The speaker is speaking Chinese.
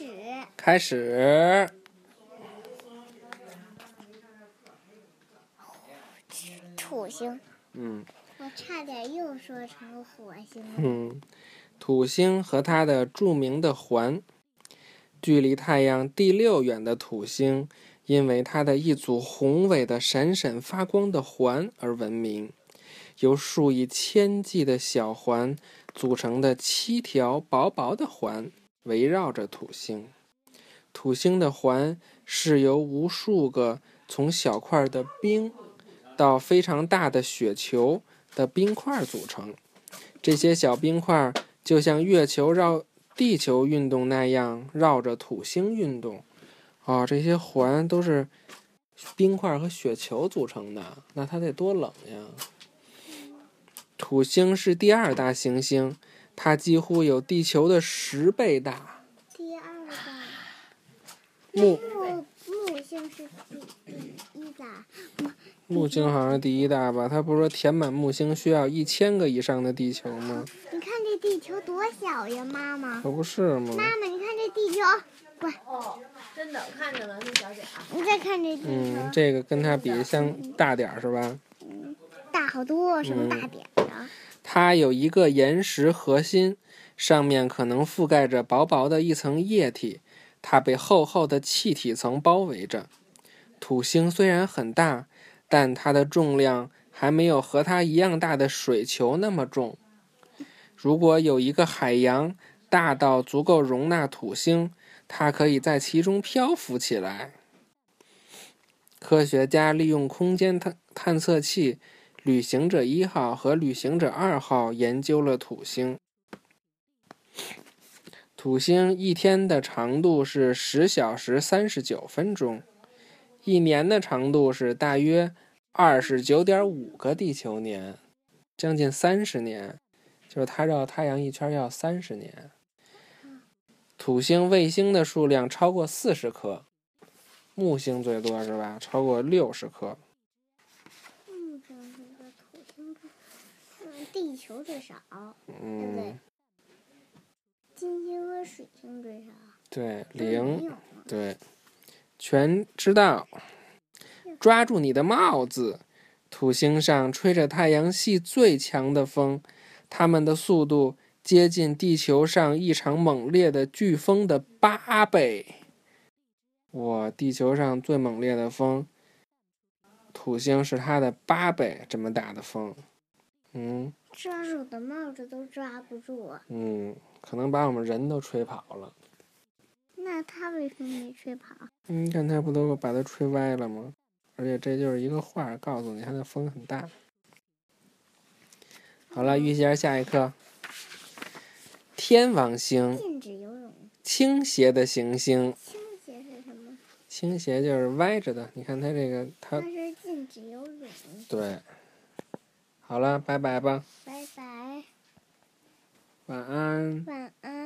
始。开始。土星，嗯我差点又说成火星了。嗯，土星和它的著名的环，距离太阳第六远的土星，因为它的一组宏伟的、闪闪发光的环而闻名。由数以千计的小环组成的七条薄薄的环围绕着土星。土星的环是由无数个从小块的冰到非常大的雪球的冰块组成。这些小冰块就像月球绕地球运动那样绕着土星运动。哦，这些环都是冰块和雪球组成的，那它得多冷呀！土星是第二大行星，它几乎有地球的十倍大。第二个，木木木星是第第一大，木星好像是第一大吧？它不是说填满木星需要一千个以上的地球吗？你看这地球多小呀，妈妈。可不是吗？妈妈，你看这地球，哦，真的，我看着了，那小点儿。你再看这地球，嗯，这个跟它比相大点儿是吧？大好多，什么大点儿啊？它有一个岩石核心，上面可能覆盖着薄薄的一层液体，它被厚厚的气体层包围着。土星虽然很大，但它的重量还没有和它一样大的水球那么重。如果有一个海洋大到足够容纳土星，它可以在其中漂浮起来。科学家利用空间探探测器。旅行者一号和旅行者二号研究了土星。土星一天的长度是十小时三十九分钟，一年的长度是大约二十九点五个地球年，将近三十年，就是它绕太阳一圈要三十年。土星卫星的数量超过四十颗，木星最多是吧？超过六十颗。嗯，这是个土星最，嗯，地球最少，对不对嗯，？金星和水星最少。对，零。对，全知道。抓住你的帽子！土星上吹着太阳系最强的风，它们的速度接近地球上一场猛烈的飓风的八倍。哇，地球上最猛烈的风，土星是它的八倍这么大的风。嗯抓住的帽子都抓不住，嗯，可能把我们人都吹跑了。那他为什么没吹跑？嗯你看他不都把它吹歪了吗？而且这就是一个画，告诉你它的风很大。好了，玉贤，下一课。天王星，禁止游泳。倾斜的行星，倾斜是什么？倾斜就是歪着的。你看它这个，它它是禁止游泳。对。好了，拜拜吧，拜拜，晚安。晚安。